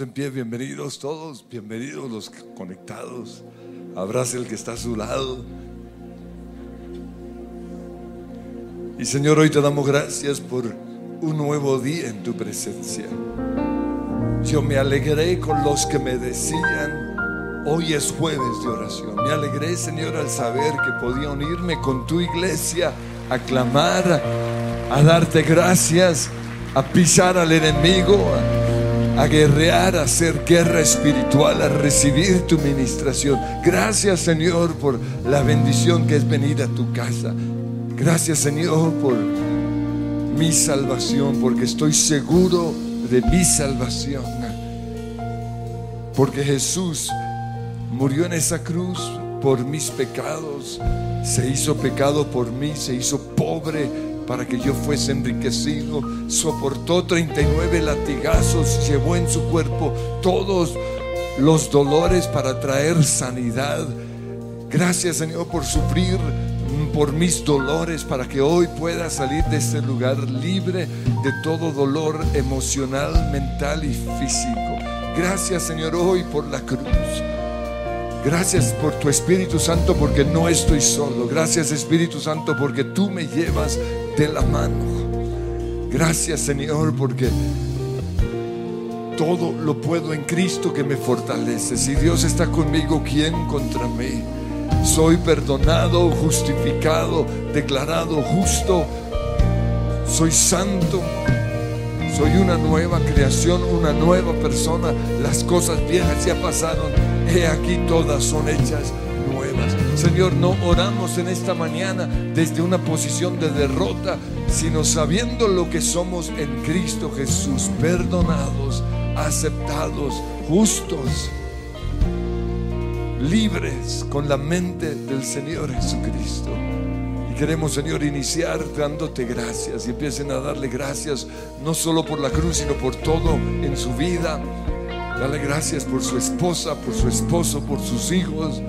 En pie, bienvenidos todos, bienvenidos los conectados. Abraza el que está a su lado. Y Señor, hoy te damos gracias por un nuevo día en tu presencia. Yo me alegré con los que me decían, hoy es jueves de oración. Me alegré, Señor, al saber que podía unirme con tu iglesia a clamar, a darte gracias, a pisar al enemigo, guerrear, a hacer guerra espiritual, a recibir tu ministración. Gracias, Señor, por la bendición que es venida a tu casa. Gracias, Señor, por mi salvación, porque estoy seguro de mi salvación. Porque Jesús murió en esa cruz por mis pecados, se hizo pecado por mí, se hizo pobre para que yo fuese enriquecido, soportó 39 latigazos, llevó en su cuerpo todos los dolores para traer sanidad. Gracias Señor por sufrir por mis dolores para que hoy pueda salir de este lugar libre de todo dolor emocional, mental y físico. Gracias Señor hoy por la cruz. Gracias por tu Espíritu Santo porque no estoy solo. Gracias Espíritu Santo porque tú me llevas de la mano. Gracias Señor porque todo lo puedo en Cristo que me fortalece. Si Dios está conmigo, ¿quién contra mí? Soy perdonado, justificado, declarado justo. Soy santo. Soy una nueva creación, una nueva persona. Las cosas viejas ya pasaron. He aquí todas son hechas. Señor, no oramos en esta mañana desde una posición de derrota, sino sabiendo lo que somos en Cristo Jesús, perdonados, aceptados, justos libres con la mente del Señor Jesucristo. Y queremos, Señor, iniciar dándote gracias y empiecen a darle gracias no solo por la cruz, sino por todo en su vida. Dale gracias por su esposa, por su esposo, por sus hijos,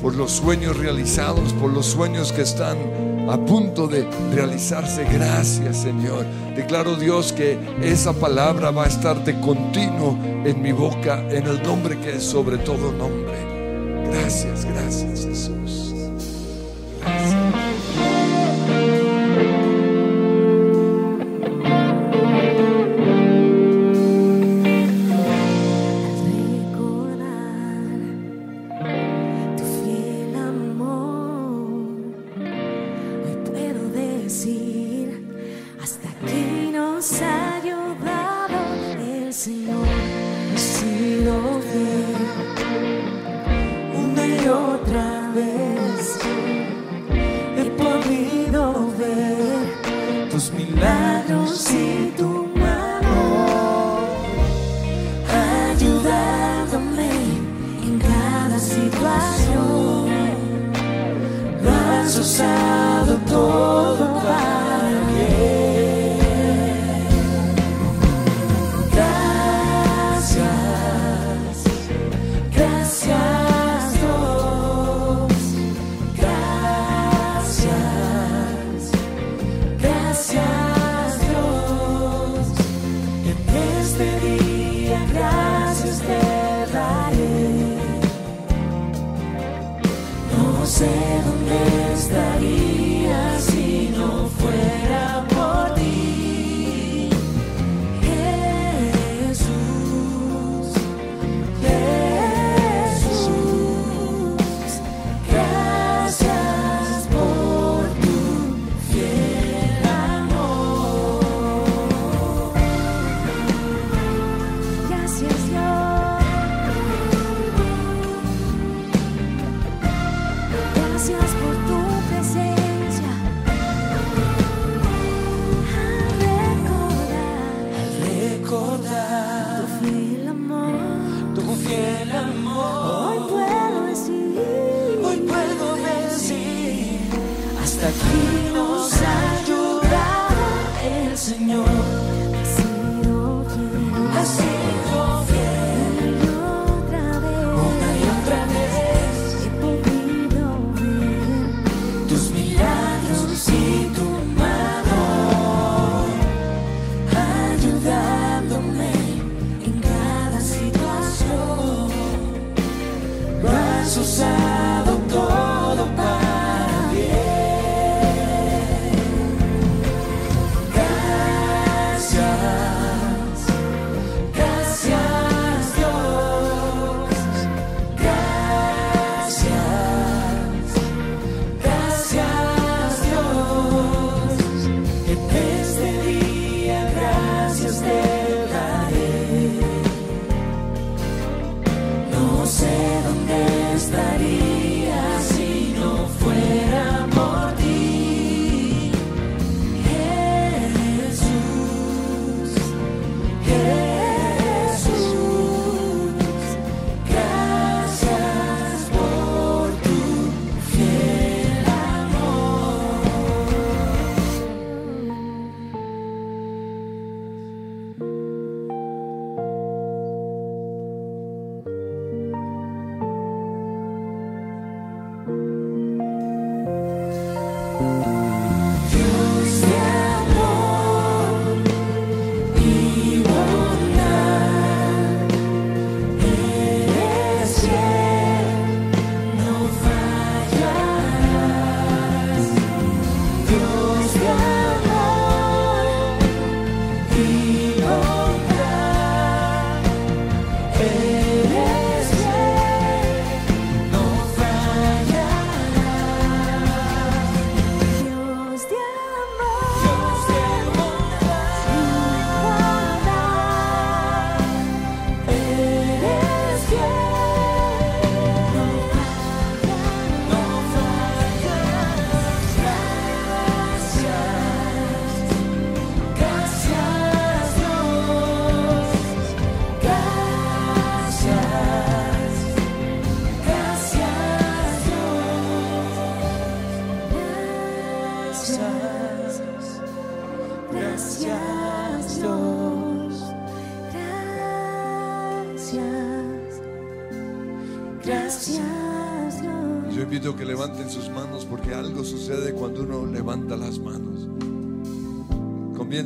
por los sueños realizados, por los sueños que están a punto de realizarse. Gracias, Señor. Declaro, Dios, que esa palabra va a estar de continuo en mi boca, en el nombre que es sobre todo nombre. Gracias, gracias Jesús.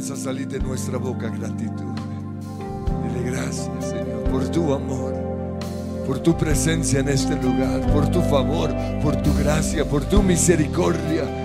Comienza a salir de nuestra boca gratitud. Dile gracias, Señor, por tu amor, por tu presencia en este lugar, por tu favor, por tu gracia, por tu misericordia.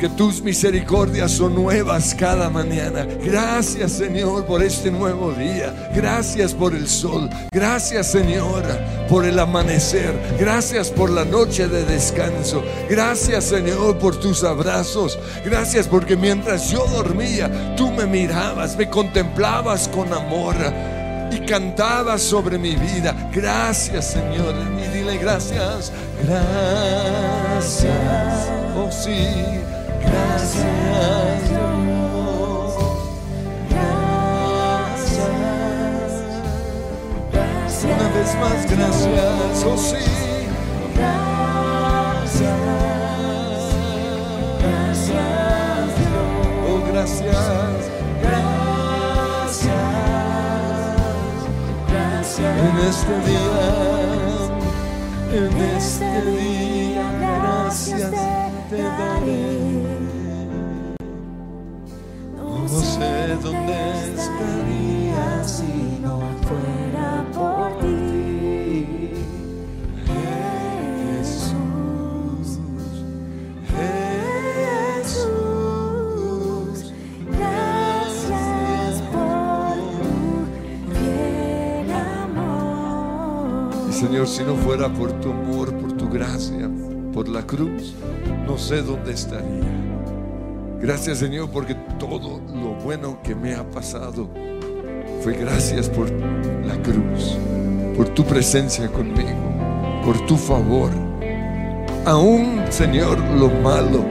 Porque tus misericordias son nuevas cada mañana. Gracias Señor por este nuevo día. Gracias por el sol. Gracias Señor por el amanecer. Gracias por la noche de descanso. Gracias Señor por tus abrazos. Gracias porque mientras yo dormía, tú me mirabas, me contemplabas con amor y cantabas sobre mi vida. Gracias Señor. Y dile gracias. Gracias. Oh sí. Gracias. Gracias. Una vez más, gracias. Oh sí. Gracias, Dios. Oh gracias. Gracias. En este día. En este día. Gracias te daré. No sé dónde estaría Señor, si no fuera por tu amor, por tu gracia, por la cruz, no sé dónde estaría. Gracias Señor porque todo lo bueno que me ha pasado fue gracias por la cruz, por tu presencia conmigo, por tu favor. Aún Señor lo malo,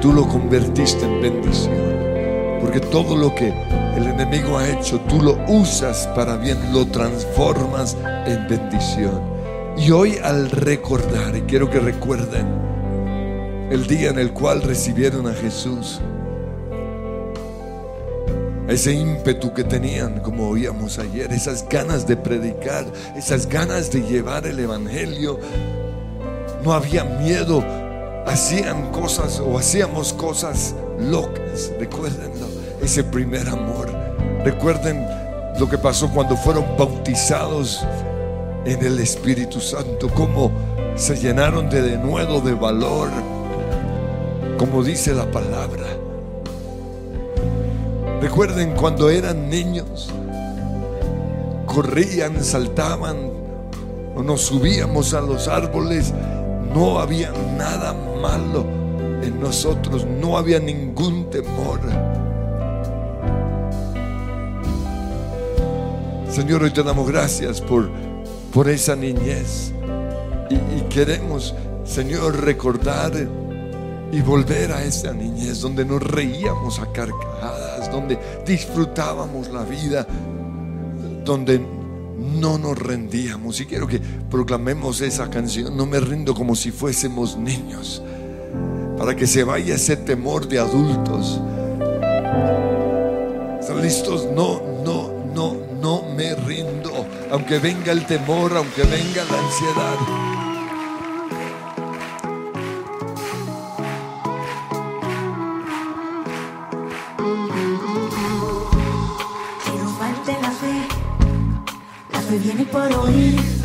tú lo convertiste en bendición. Porque todo lo que el enemigo ha hecho, tú lo usas para bien, lo transformas en bendición. Y hoy al recordar, y quiero que recuerden el día en el cual recibieron a Jesús, ese ímpetu que tenían, como oíamos ayer, esas ganas de predicar, esas ganas de llevar el Evangelio, no había miedo, hacían cosas o hacíamos cosas locas, recuérdenlo, ese primer amor. Recuerden lo que pasó cuando fueron bautizados en el Espíritu Santo, cómo se llenaron de denuedo de valor, como dice la palabra. Recuerden cuando eran niños, corrían, saltaban nos subíamos a los árboles, no había nada malo en nosotros, no había ningún temor. Señor, hoy te damos gracias por, por esa niñez y, y queremos, Señor, recordar y volver a esa niñez donde nos reíamos a carcajadas, donde disfrutábamos la vida, donde no nos rendíamos. Y quiero que proclamemos esa canción, no me rindo como si fuésemos niños, para que se vaya ese temor de adultos. ¿Están listos? No, no, me rindo, aunque venga el temor, aunque venga la ansiedad. Que no falte la fe, la fe viene por oír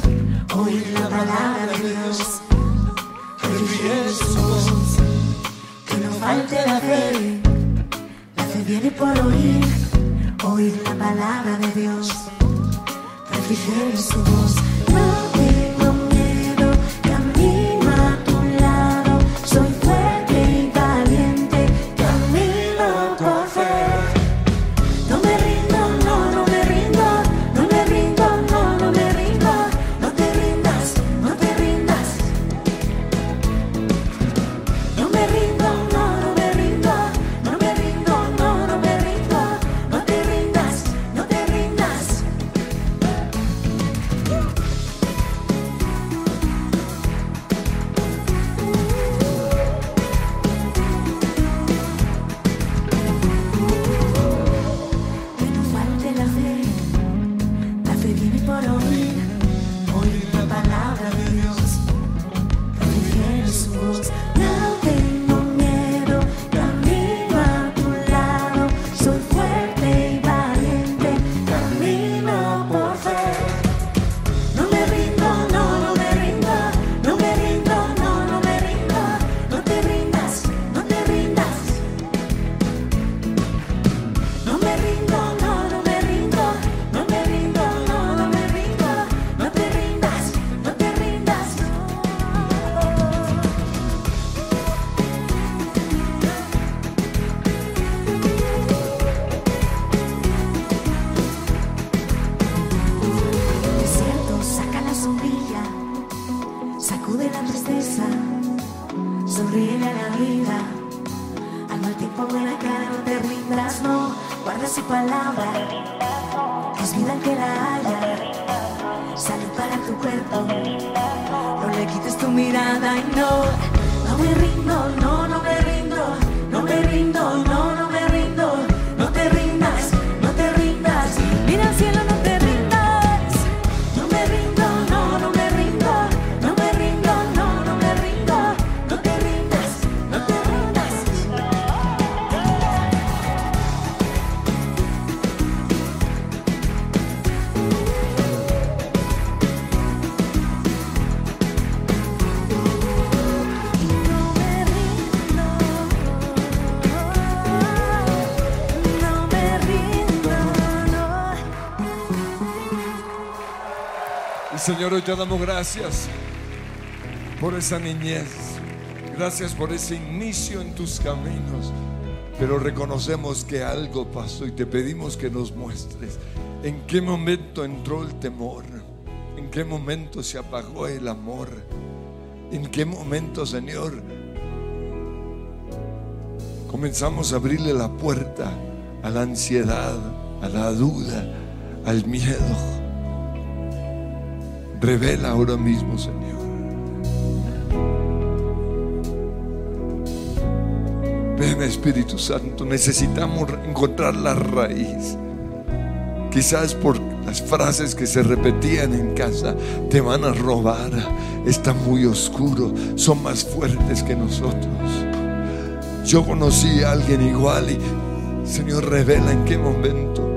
Señor, hoy te damos gracias por esa niñez. Gracias por ese inicio en tus caminos. Pero reconocemos que algo pasó y te pedimos que nos muestres en qué momento entró el temor, en qué momento se apagó el amor, en qué momento, Señor, comenzamos a abrirle la puerta a la ansiedad, a la duda, al miedo. Revela ahora mismo, Señor. Ven Espíritu Santo, necesitamos encontrar la raíz. Quizás por las frases que se repetían en casa, te van a robar, está muy oscuro, son más fuertes que nosotros. Yo conocí a alguien igual y Señor revela en qué momento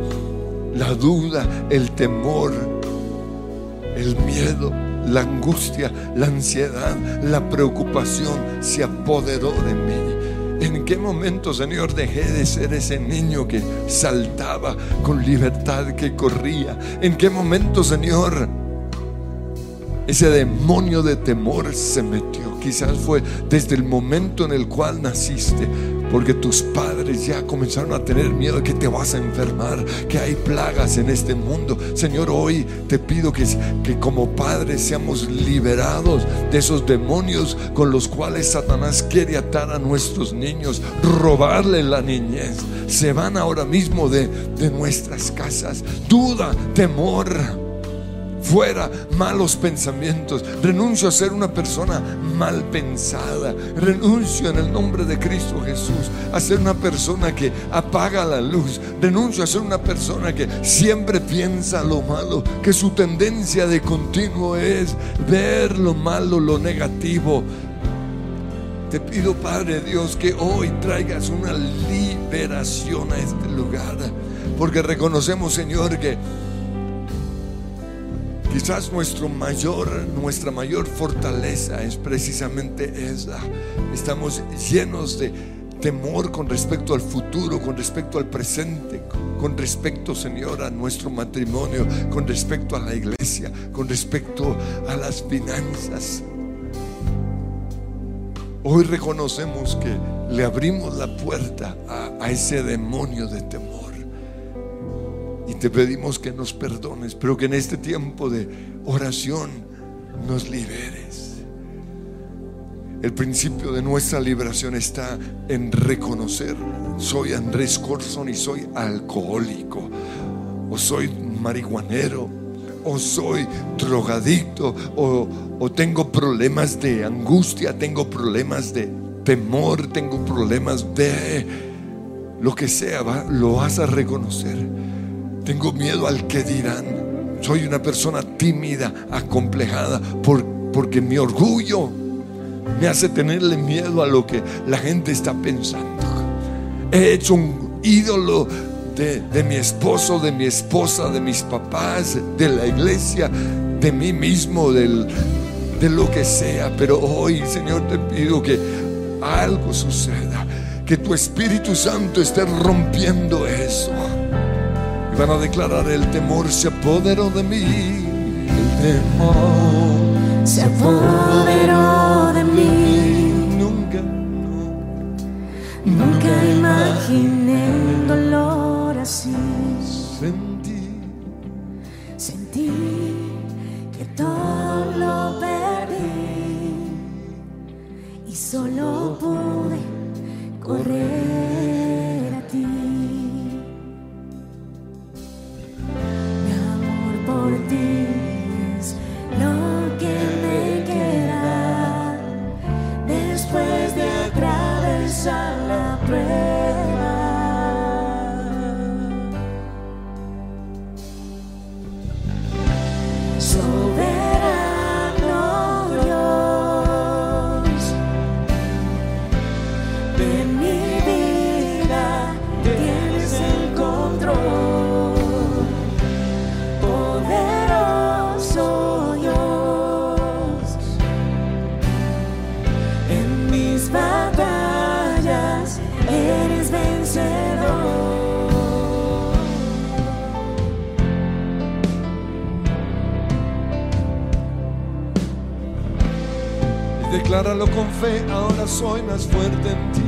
la duda, el temor, el miedo, la angustia, la ansiedad, la preocupación se apoderó de mí. ¿En qué momento, Señor, dejé de ser ese niño que saltaba con libertad, que corría? ¿En qué momento, Señor, ese demonio de temor se metió? Quizás fue desde el momento en el cual naciste, porque tus padres ya comenzaron a tener miedo que te vas a enfermar, que hay plagas en este mundo. Señor, hoy te pido que, que como padres seamos liberados de esos demonios con los cuales Satanás quiere atar a nuestros niños, robarle la niñez. Se van ahora mismo de, de nuestras casas. Duda, temor. Fuera malos pensamientos. Renuncio a ser una persona mal pensada. Renuncio en el nombre de Cristo Jesús a ser una persona que apaga la luz. Renuncio a ser una persona que siempre piensa lo malo. Que su tendencia de continuo es ver lo malo, lo negativo. Te pido, Padre Dios, que hoy traigas una liberación a este lugar. Porque reconocemos, Señor, que Quizás nuestro mayor, nuestra mayor fortaleza es precisamente esa. Estamos llenos de temor con respecto al futuro, con respecto al presente, con respecto, Señor, a nuestro matrimonio, con respecto a la iglesia, con respecto a las finanzas. Hoy reconocemos que le abrimos la puerta a, a ese demonio de temor. Te pedimos que nos perdones, pero que en este tiempo de oración nos liberes. El principio de nuestra liberación está en reconocer, soy Andrés Corson y soy alcohólico, o soy marihuanero, o soy drogadicto, o, o tengo problemas de angustia, tengo problemas de temor, tengo problemas de lo que sea, lo vas a reconocer. Tengo miedo al que dirán. Soy una persona tímida, acomplejada, por, porque mi orgullo me hace tenerle miedo a lo que la gente está pensando. He hecho un ídolo de, de, mi esposo, de mi esposa, de mis papás, de la iglesia, de mí mismo, del, de lo que sea. Pero hoy, Señor, te pido que algo suceda, que tu Espíritu Santo esté rompiendo eso. Y van a declarar el temor se apoderó de mí. El temor se apoderó de mí. Nunca, Nunca imaginé decláralo con fe, ahora soy más fuerte en ti.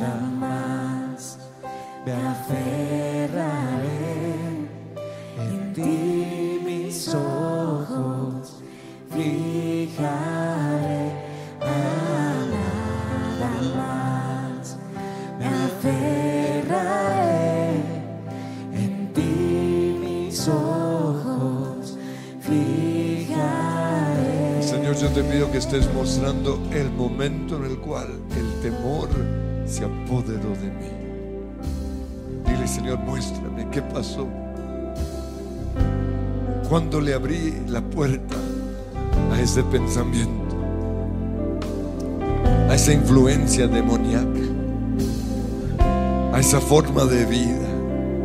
nada más. Me aferraré en ti mis ojos fijaré a nada más. Me aferraré en ti mis ojos fijaré. Señor yo te pido que estés mostrando el momento en el cual el temor se apoderó de mí. Dile, Señor, muéstrame qué pasó. Cuando le abrí la puerta a ese pensamiento, a esa influencia demoníaca, a esa forma de vida,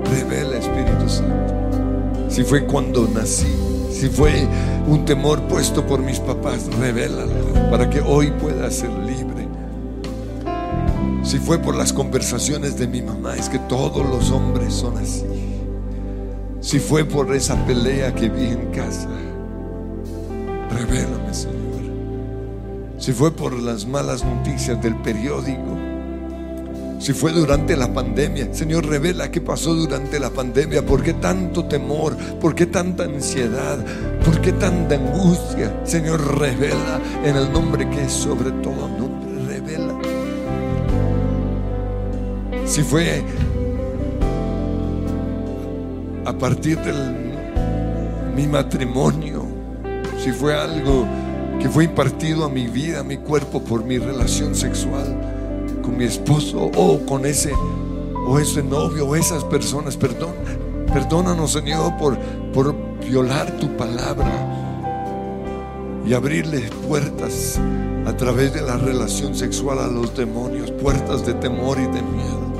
revela Espíritu Santo. Si fue cuando nací, si fue un temor puesto por mis papás, revélalo para que hoy pueda ser libre. Si fue por las conversaciones de mi mamá, es que todos los hombres son así. Si fue por esa pelea que vi en casa, revélame, Señor. Si fue por las malas noticias del periódico, si fue durante la pandemia, Señor, revela qué pasó durante la pandemia, por qué tanto temor, por qué tanta ansiedad, por qué tanta angustia. Señor, revela en el nombre que es sobre todo nombre, Si fue a partir de mi matrimonio, si fue algo que fue impartido a mi vida, a mi cuerpo por mi relación sexual con mi esposo o con ese o ese novio o esas personas, perdón, perdónanos Señor por, por violar tu palabra y abrirle puertas a través de la relación sexual a los demonios, puertas de temor y de miedo.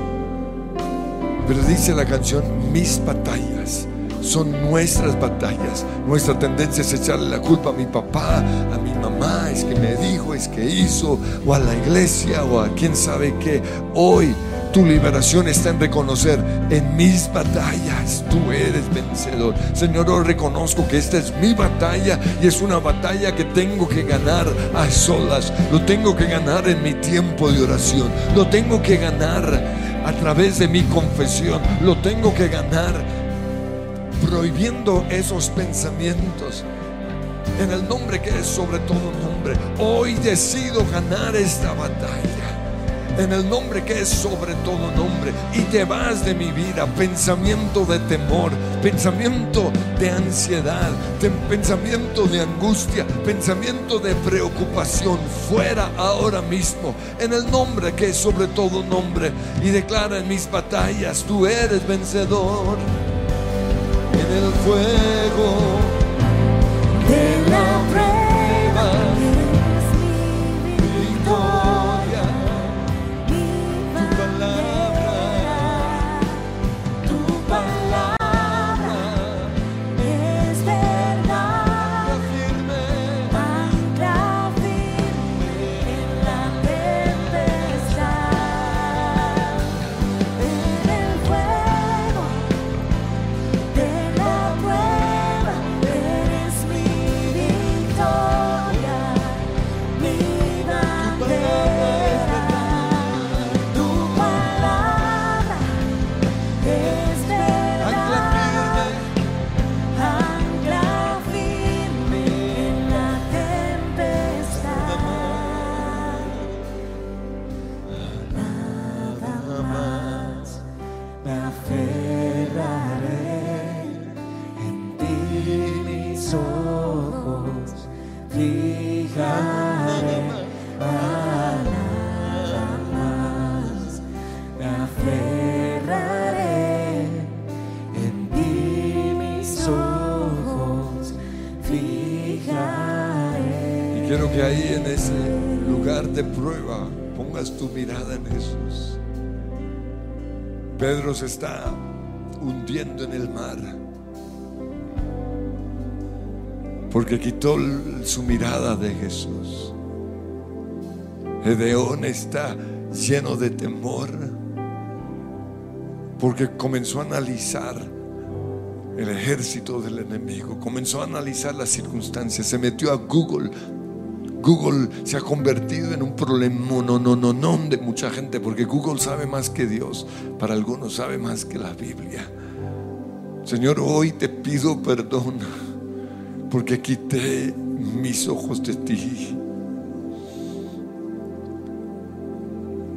Pero dice la canción, mis batallas son nuestras batallas. Nuestra tendencia es echarle la culpa a mi papá, a mi mamá, es que me dijo, es que hizo, o a la iglesia, o a quién sabe qué. Hoy tu liberación está en reconocer en mis batallas tú eres vencedor. Señor, hoy reconozco que esta es mi batalla y es una batalla que tengo que ganar a solas. Lo tengo que ganar en mi tiempo de oración. Lo tengo que ganar a través de mi confesión. Lo tengo que ganar prohibiendo esos pensamientos. En el nombre que es sobre todo nombre. Hoy decido ganar esta batalla. En el nombre que es sobre todo nombre. Y te vas de mi vida. Pensamiento de temor. Pensamiento de ansiedad. pensamiento de angustia. Pensamiento de preocupación. Fuera ahora mismo. En el nombre que es sobre todo nombre. Y declara en mis batallas. Tú eres vencedor. En el fuego De la Está hundiendo en el mar porque quitó su mirada de Jesús. Gedeón está lleno de temor porque comenzó a analizar el ejército del enemigo, comenzó a analizar las circunstancias, se metió a Google. Google se ha convertido en un problema no, no, no, no de mucha gente, porque Google sabe más que Dios, para algunos sabe más que la Biblia. Señor, hoy te pido perdón, porque quité mis ojos de ti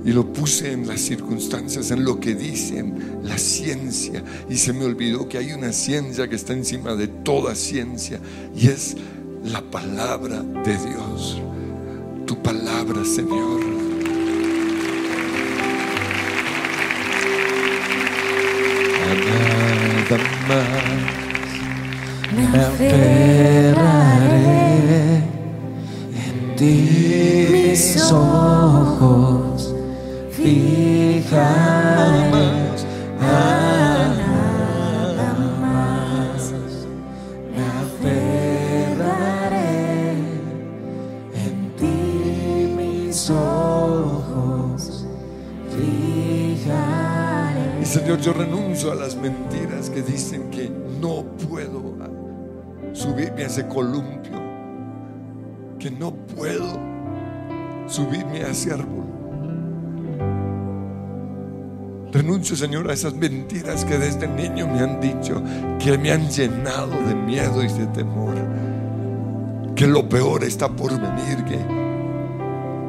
y lo puse en las circunstancias, en lo que dicen la ciencia. Y se me olvidó que hay una ciencia que está encima de toda ciencia y es la palabra de Dios. Tu palabra, Señor. Nada más. me aferraré en ti, mis ojos fijaré a las mentiras que dicen que no puedo subirme a ese columpio, que no puedo subirme a ese árbol. Renuncio, Señor, a esas mentiras que desde niño me han dicho, que me han llenado de miedo y de temor, que lo peor está por venir, que,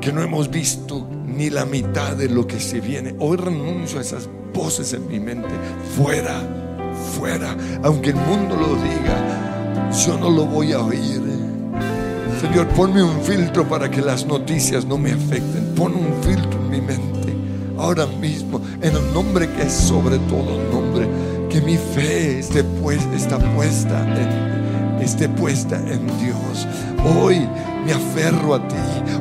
que no hemos visto ni la mitad de lo que se viene. Hoy renuncio a esas voces en mi mente, fuera, fuera, aunque el mundo lo diga, yo no lo voy a oír. Señor, ponme un filtro para que las noticias no me afecten. Pon un filtro en mi mente ahora mismo, en el nombre que es sobre todo nombre, que mi fe esté, está puesta en, esté puesta en Dios. Hoy me aferro a ti,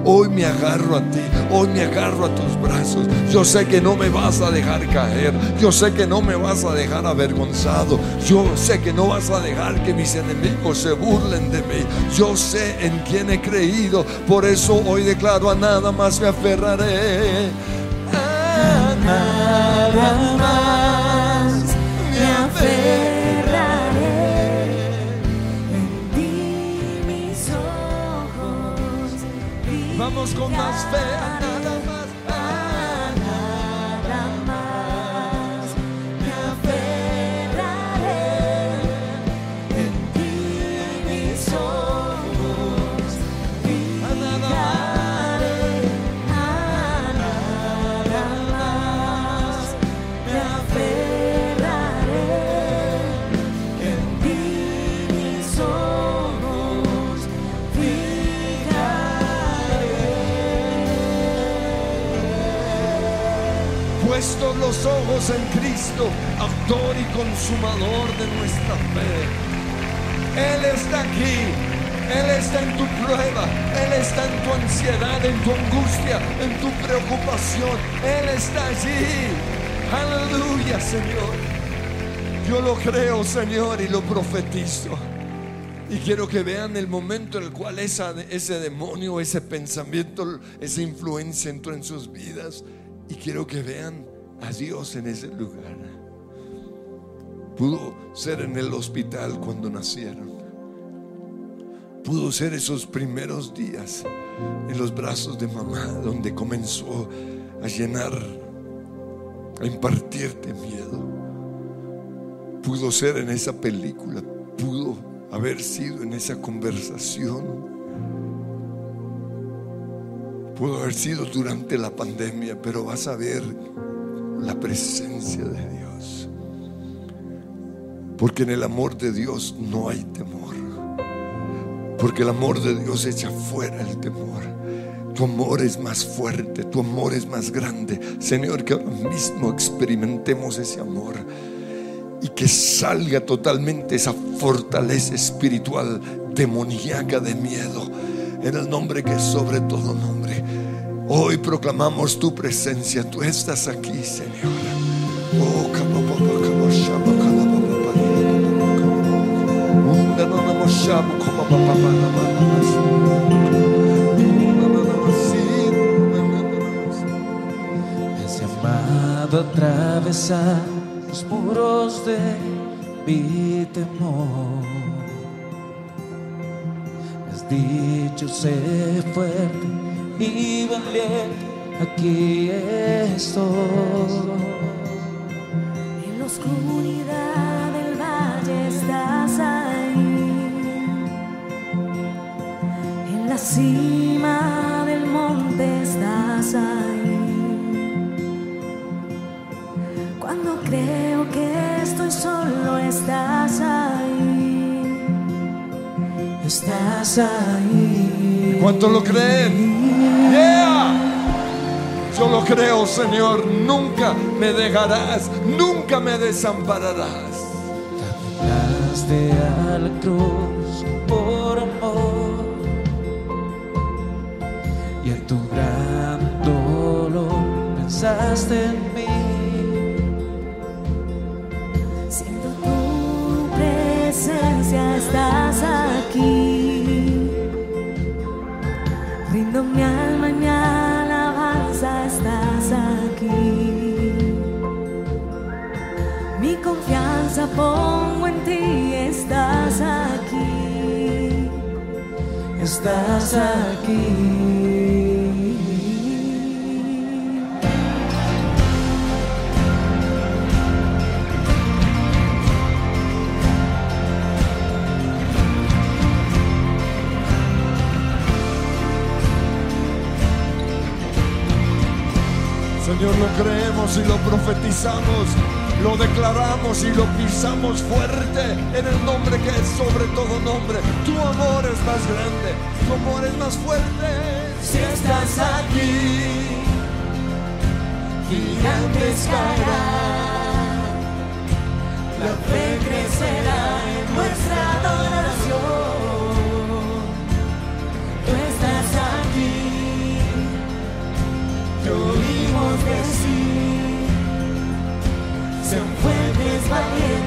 hoy me agarro a ti, hoy me agarro a tus brazos. Yo sé que no me vas a dejar caer, yo sé que no me vas a dejar avergonzado, yo sé que no vas a dejar que mis enemigos se burlen de mí. Yo sé en quién he creído, por eso hoy declaro a nada más me aferraré. A nada más me aferraré con más fe, tu angustia, en tu preocupación. Él está allí. Aleluya, Señor. Yo lo creo, Señor, y lo profetizo. Y quiero que vean el momento en el cual ese demonio, ese pensamiento, esa influencia entró en sus vidas. Y quiero que vean a Dios en ese lugar. Pudo ser en el hospital cuando nacieron. Pudo ser esos primeros días en los brazos de mamá, donde comenzó a llenar, a impartirte miedo. Pudo ser en esa película, pudo haber sido en esa conversación. Pudo haber sido durante la pandemia, pero vas a ver la presencia de Dios. Porque en el amor de Dios no hay temor. Porque el amor de Dios echa fuera el temor. Tu amor es más fuerte, tu amor es más grande. Señor, que ahora mismo experimentemos ese amor y que salga totalmente esa fortaleza espiritual demoníaca de miedo en el nombre que es sobre todo nombre. Hoy proclamamos tu presencia, tú estás aquí, Señor. Oh, Me has llamado a atravesar los muros de mi temor. Has dicho sé fuerte y valiente, aquí estoy. Cima del monte estás ahí. Cuando creo que estoy solo estás ahí. estás ahí. ¿Cuánto lo creen? Yeah. Yo lo creo, Señor. Nunca me dejarás, nunca me desampararás. Caminaste a la cruz por pensaste en mí. Siento tu presencia, estás aquí. Rindo mi alma y mi alabanza, estás aquí. Mi confianza pongo en ti, estás aquí. Estás aquí. Señor, lo creemos y lo profetizamos, lo declaramos y lo pisamos fuerte en el nombre que es sobre todo nombre. Tu amor es más grande, tu amor es más fuerte. Si estás aquí, gigantes caerán, la fe crecerá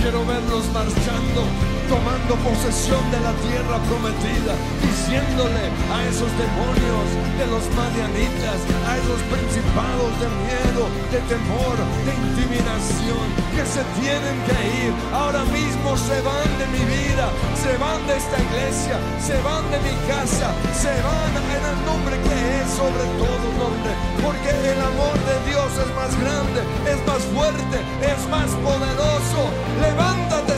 quiero verlos marchando, tomando posesión de la tierra prometida, diciéndole a esos demonios de los madianitas, a esos principados de miedo, de temor, de intimidación, que se tienen que ir. Ahora mismo se van de mi vida, se van de esta iglesia, se van de mi casa, se van en el nombre que es sobre todo nombre, porque el amor de Dios es más grande, es más fuerte, es más poderoso. Levántate,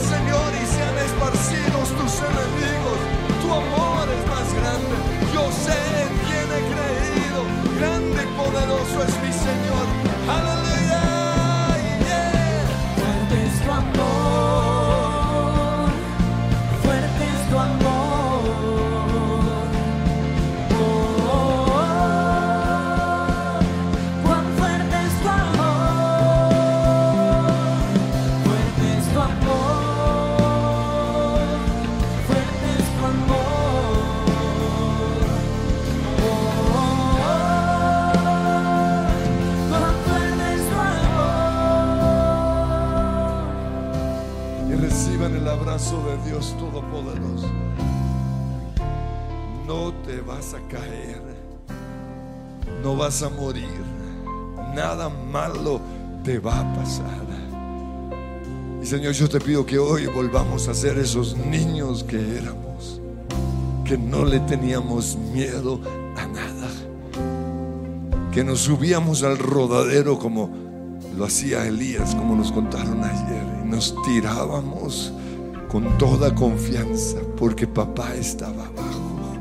enemigos. Tu amor es más grande. Yo sé en quién he creído. Grande y poderoso es mi Señor. Aleluya. Dios Todopoderoso. No te vas a caer, no vas a morir, nada malo te va a pasar. Y Señor, yo te pido que hoy volvamos a ser esos niños que éramos, que no le teníamos miedo a nada, que nos subíamos al rodadero como lo hacía Elías, como nos contaron ayer, y nos tirábamos con toda confianza, porque papá estaba abajo.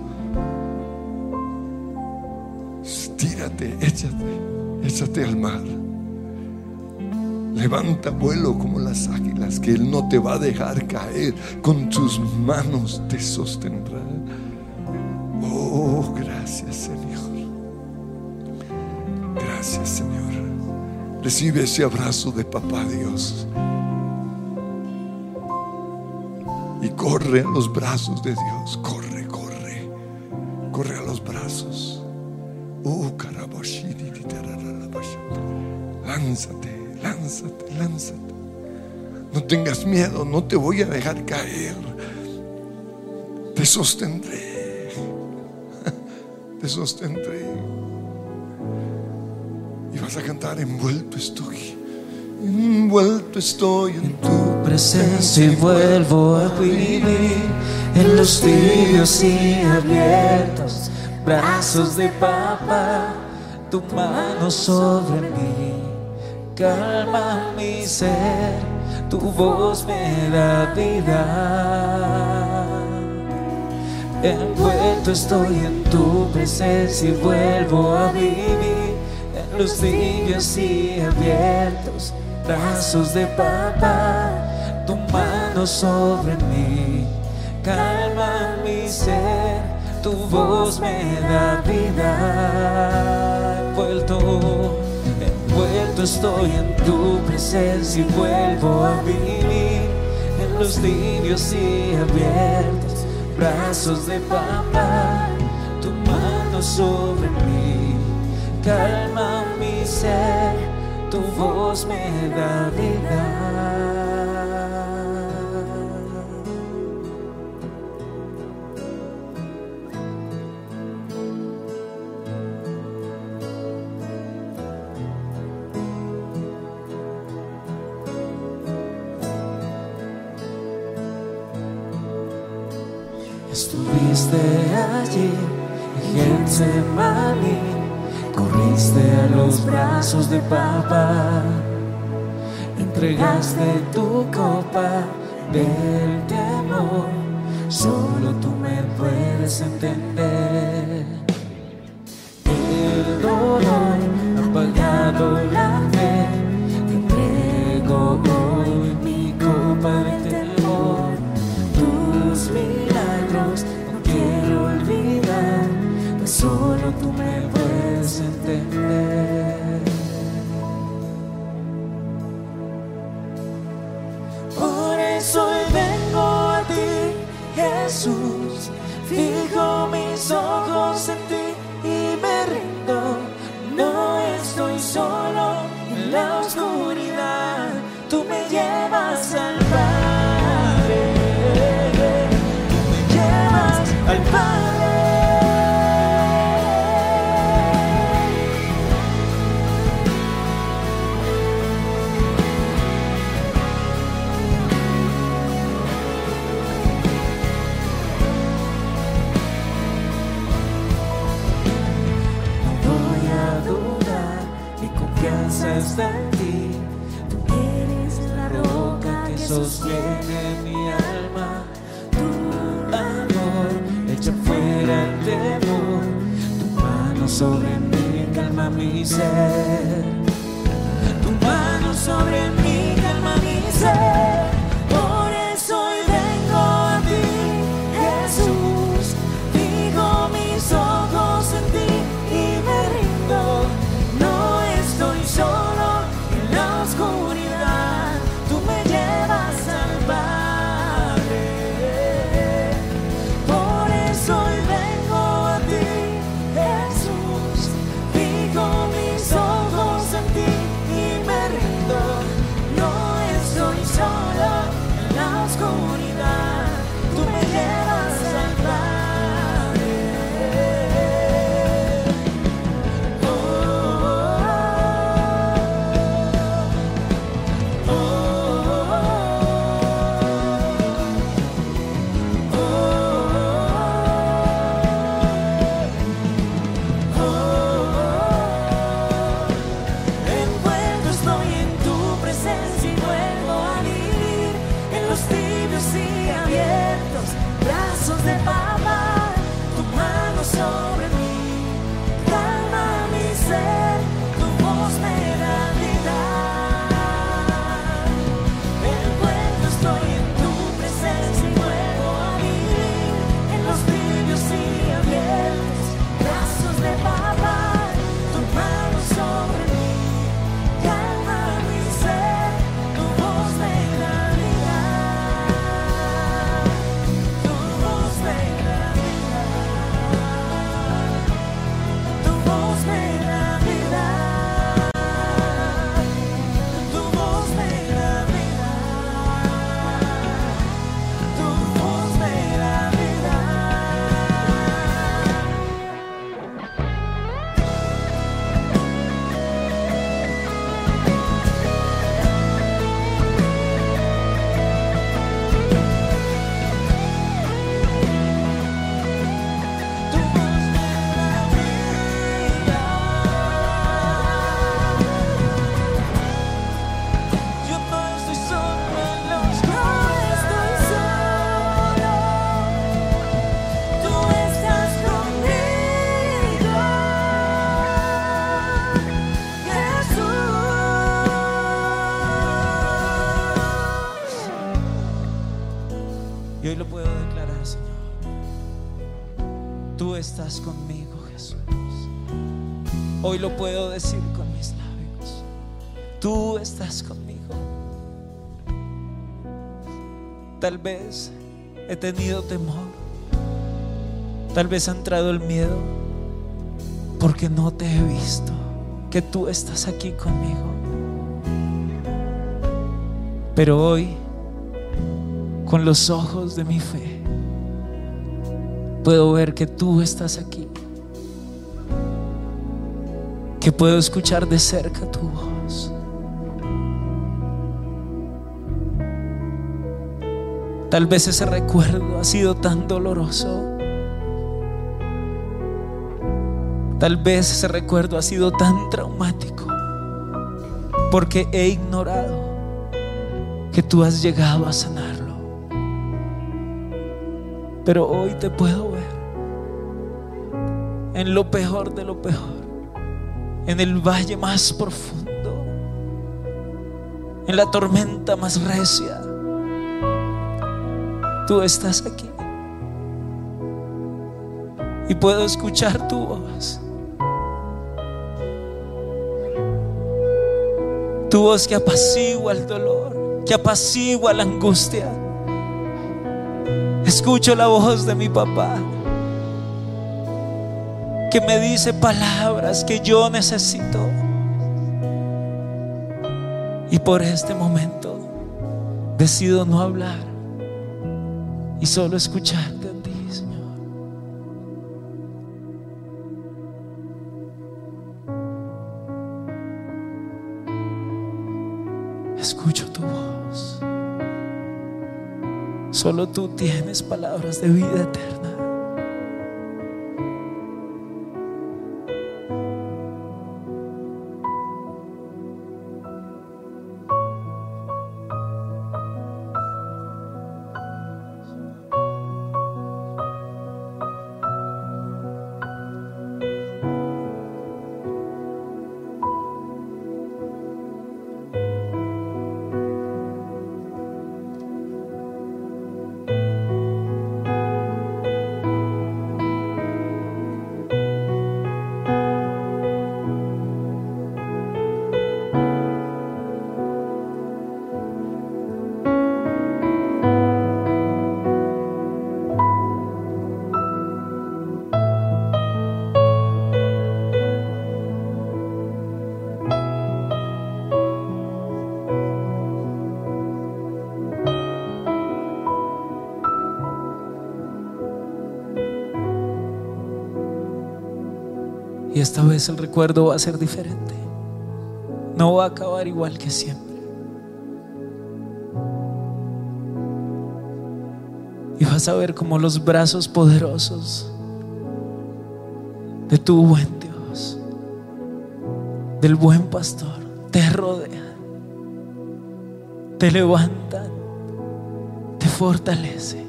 Tírate, échate, échate al mar. Levanta vuelo como las águilas, que Él no te va a dejar caer, con sus manos te sostendrá. Oh, gracias Señor. Gracias Señor. Recibe ese abrazo de papá Dios. Y corre a los brazos de Dios. Corre, corre. Corre a los brazos. Oh, Lánzate, lánzate, lánzate. No tengas miedo, no te voy a dejar caer. Te sostendré. Te sostendré. Y vas a cantar, envuelto estoy. Envuelto estoy en tu presencia y vuelvo a vivir en los tibios y abiertos brazos de papá, tu mano sobre mí, calma mi ser, tu voz me da vida. Envuelto estoy en tu presencia y vuelvo a vivir en los tibios y abiertos brazos de papá, mano sobre mí, calma mi ser, tu voz me da vida. Envuelto, envuelto estoy en tu presencia y vuelvo a vivir en los tibios y abiertos brazos de papá, tu mano sobre mí, calma mi ser tu voz me da vida. Estuviste allí en Getsemaní Corriste a los brazos de papá, entregaste tu copa del temor, solo tú me puedes entender. Hoy lo puedo decir con mis labios. Tú estás conmigo. Tal vez he tenido temor. Tal vez ha entrado el miedo porque no te he visto, que tú estás aquí conmigo. Pero hoy, con los ojos de mi fe, puedo ver que tú estás aquí. Que puedo escuchar de cerca tu voz. Tal vez ese recuerdo ha sido tan doloroso. Tal vez ese recuerdo ha sido tan traumático. Porque he ignorado que tú has llegado a sanarlo. Pero hoy te puedo ver en lo peor de lo peor, en el valle más profundo, en la tormenta más recia. Tú estás aquí y puedo escuchar tu voz. Tu voz que apacigua el dolor, que apacigua la angustia. Escucho la voz de mi papá que me dice palabras que yo necesito. Y por este momento decido no hablar y solo escucharte a ti, Señor. Escucho tu voz. Solo tú tienes palabras de vida eterna. El recuerdo va a ser diferente. No va a acabar igual que siempre. Y vas a ver como los brazos poderosos de tu buen Dios, del buen pastor, te rodean, te levantan, te fortalece.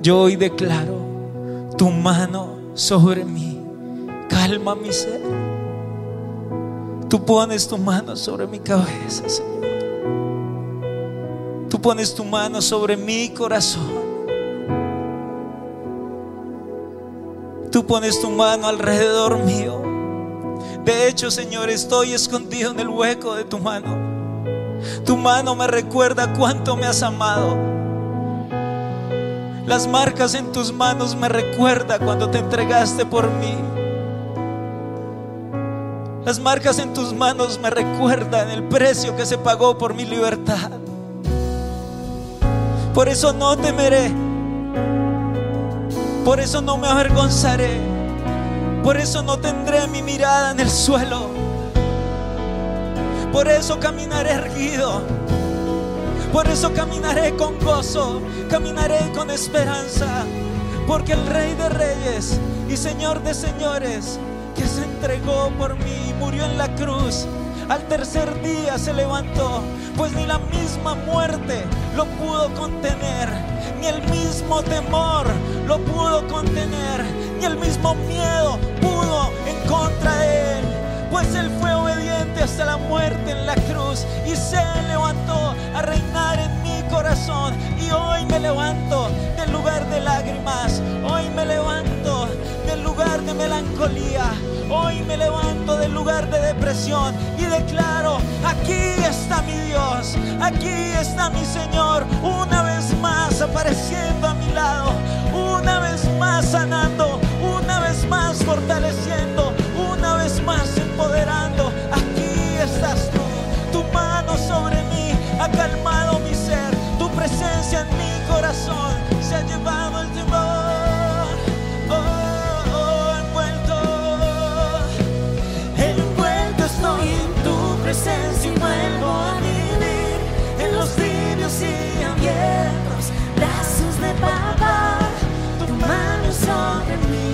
Yo hoy declaro tu mano sobre mí calma mi ser. Tú pones tu mano sobre mi cabeza, Señor. Tú pones tu mano sobre mi corazón. Tú pones tu mano alrededor mío. De hecho, Señor, estoy escondido en el hueco de tu mano. Tu mano me recuerda cuánto me has amado. Las marcas en tus manos me recuerda cuando te entregaste por mí. Las marcas en tus manos me recuerdan el precio que se pagó por mi libertad. Por eso no temeré. Por eso no me avergonzaré. Por eso no tendré mi mirada en el suelo. Por eso caminaré erguido. Por eso caminaré con gozo. Caminaré con esperanza. Porque el Rey de Reyes y Señor de Señores que se entregó por mí y murió en la cruz. Al tercer día se levantó, pues ni la misma muerte lo pudo contener, ni el mismo temor lo pudo contener, ni el mismo miedo pudo en contra de él. Pues él fue obediente hasta la muerte en la cruz y se levantó a reinar en mi corazón. Y hoy me levanto del lugar de lágrimas, hoy me levanto melancolía. Hoy me levanto del lugar de depresión y declaro, aquí está mi Dios, aquí está mi Señor, una vez más apareciendo a mi lado, una vez más sanando, una vez más fortaleciendo, una vez más empoderando. Aquí estás tú, tu mano sobre mí ha calmado mi ser, tu presencia en mi sobre mí,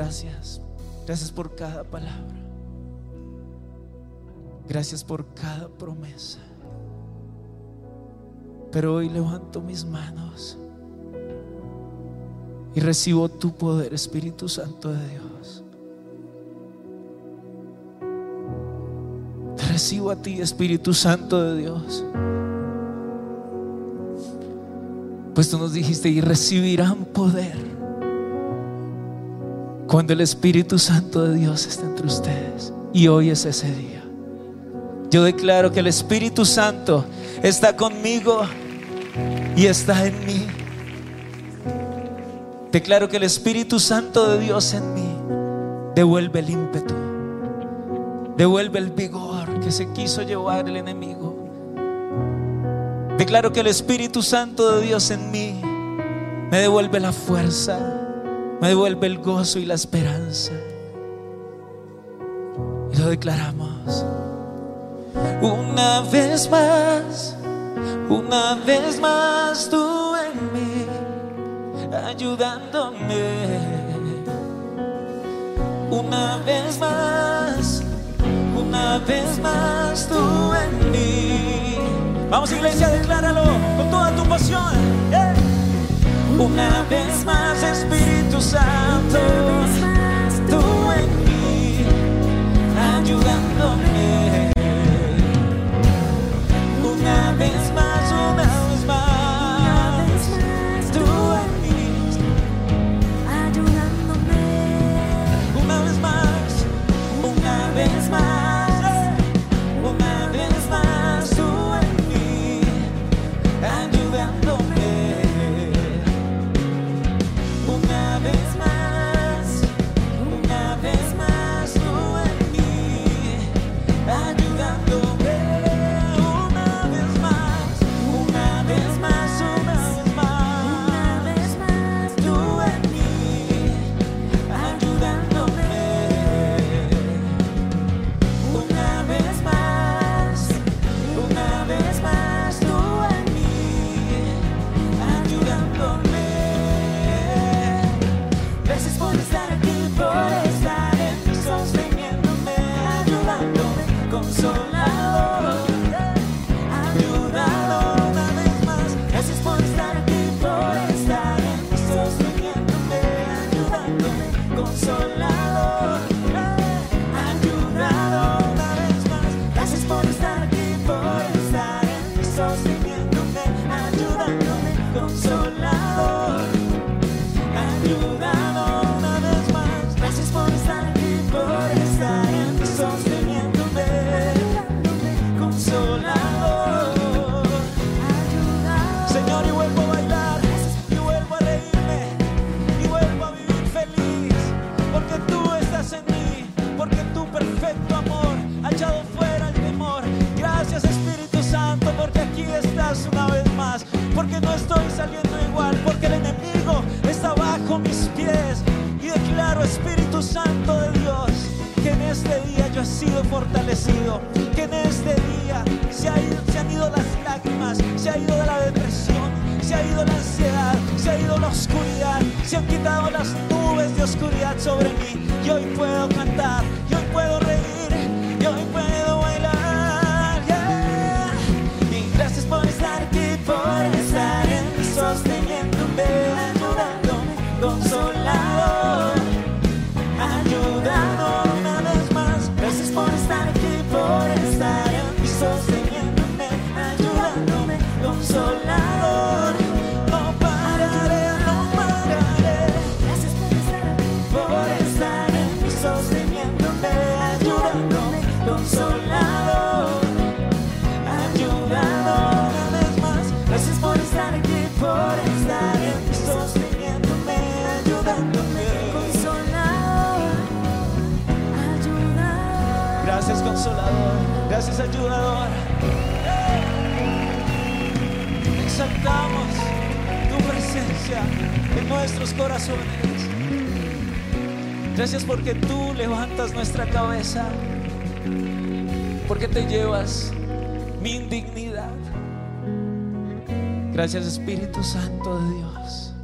gracias. Gracias por cada palabra. Gracias por cada promesa. Pero hoy levanto mis manos y recibo tu poder, Espíritu Santo de Dios. Te recibo a ti, Espíritu Santo de Dios. Pues tú nos dijiste y recibirán poder cuando el Espíritu Santo de Dios está entre ustedes. Y hoy es ese día. Yo declaro que el Espíritu Santo está conmigo y está en mí. Declaro que el Espíritu Santo de Dios en mí devuelve el ímpetu, devuelve el vigor que se quiso llevar el enemigo. Declaro que el Espíritu Santo de Dios en mí me devuelve la fuerza, me devuelve el gozo y la esperanza. Y lo declaramos. Una vez más, una vez más tú en mí, ayudándome. Una vez más, una vez más tú en mí. Vamos iglesia, decláralo con toda tu pasión. ¡Eh! Una vez más, Espíritu Santo, tú en mí, ayudándome. Una vez más, una vez más, tú en mí, una vez más, una vez más, consolador, fortalecido, que en este día se, ha ido- han ido las lágrimas, se ha ido la depresión, se ha ido la ansiedad, se ha ido la oscuridad, se han quitado las nubes de oscuridad sobre mí. Y hoy puedo cantar, Gracias, ayudador. Exaltamos tu presencia en nuestros corazones. Gracias porque tú levantas nuestra cabeza, porque te llevas mi indignidad. Gracias Espíritu Santo de Dios.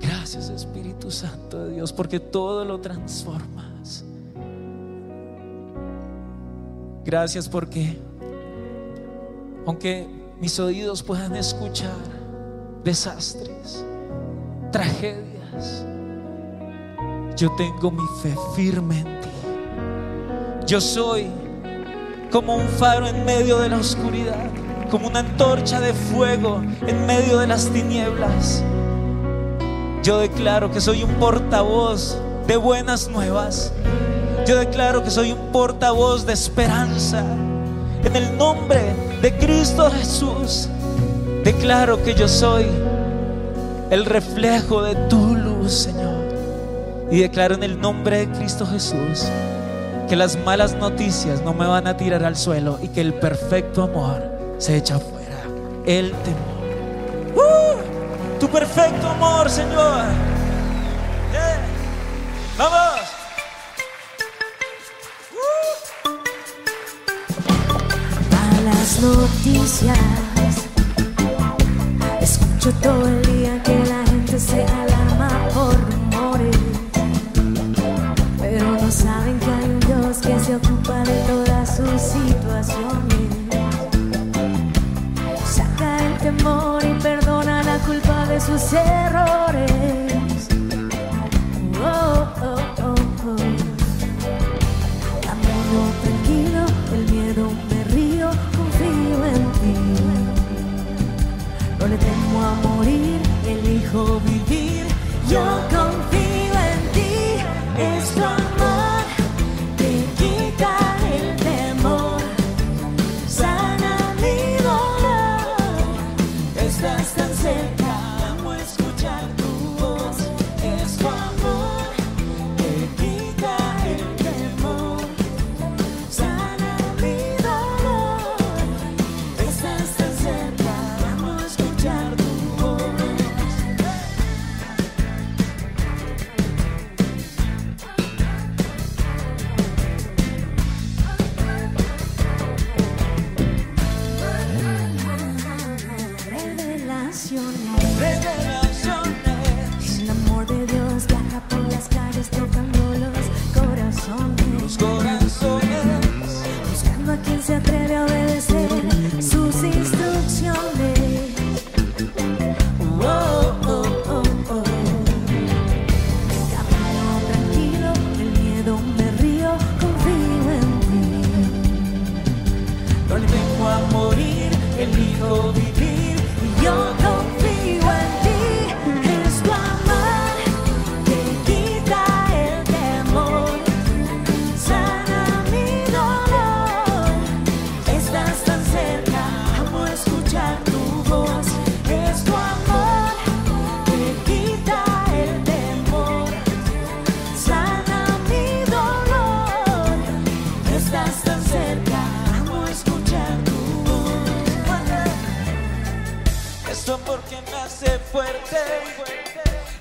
Gracias Espíritu Santo de Dios, porque todo lo transformas. Gracias porque, aunque mis oídos puedan escuchar desastres, tragedias, yo tengo mi fe firme en ti. Yo soy como un faro en medio de la oscuridad, como una antorcha de fuego en medio de las tinieblas. Yo declaro que soy un portavoz de buenas nuevas. Yo declaro que soy un portavoz de esperanza. En el nombre de Cristo Jesús, declaro que yo soy el reflejo de tu luz, Señor. Y declaro en el nombre de Cristo Jesús que las malas noticias no me van a tirar al suelo y que el perfecto amor se echa afuera. El temor. ¡Uh! Tu perfecto amor, Señor. Vamos. Noticias. Escucho todo el día que la gente se alarma por rumores, pero no saben que hay un Dios que se ocupa de todas sus situaciones. Saca el temor y perdona la culpa de sus errores.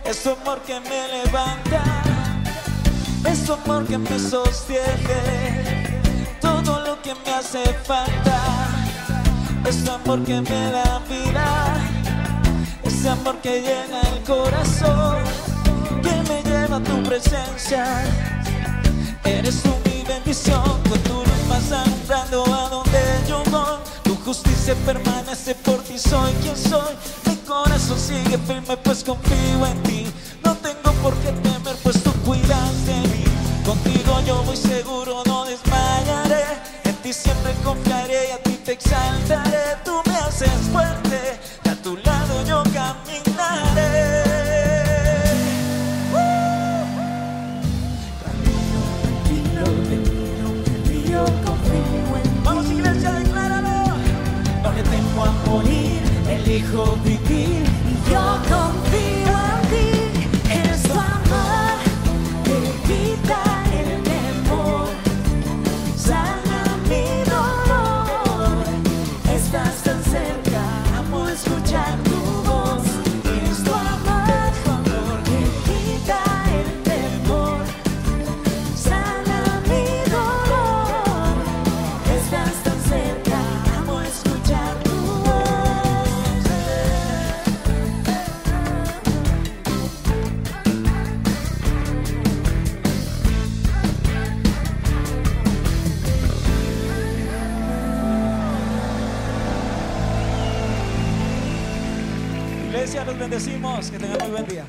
Es tu amor que me levanta, es tu amor que me sostiene, todo lo que me hace falta, es tu amor que me da vida, es ese amor que llena el corazón, que me lleva a tu presencia. Eres tú mi bendición, con tu luz vas alumbrando a donde yo voy. Tu justicia permanece por ti, soy quien soy. Corazón sigue firme, pues confío en ti. No tengo por qué temer, pues tú cuidas de mí. Contigo yo voy seguro, no desmayaré. En ti siempre confiaré y a ti te exaltaré. Tú me haces fuerte, y a tu lado yo caminaré. Tranquilo, confío en. Vamos iglesia, decláralo. No le temo a morir, elijo vivir. Bendecimos. Que tengan muy buen día.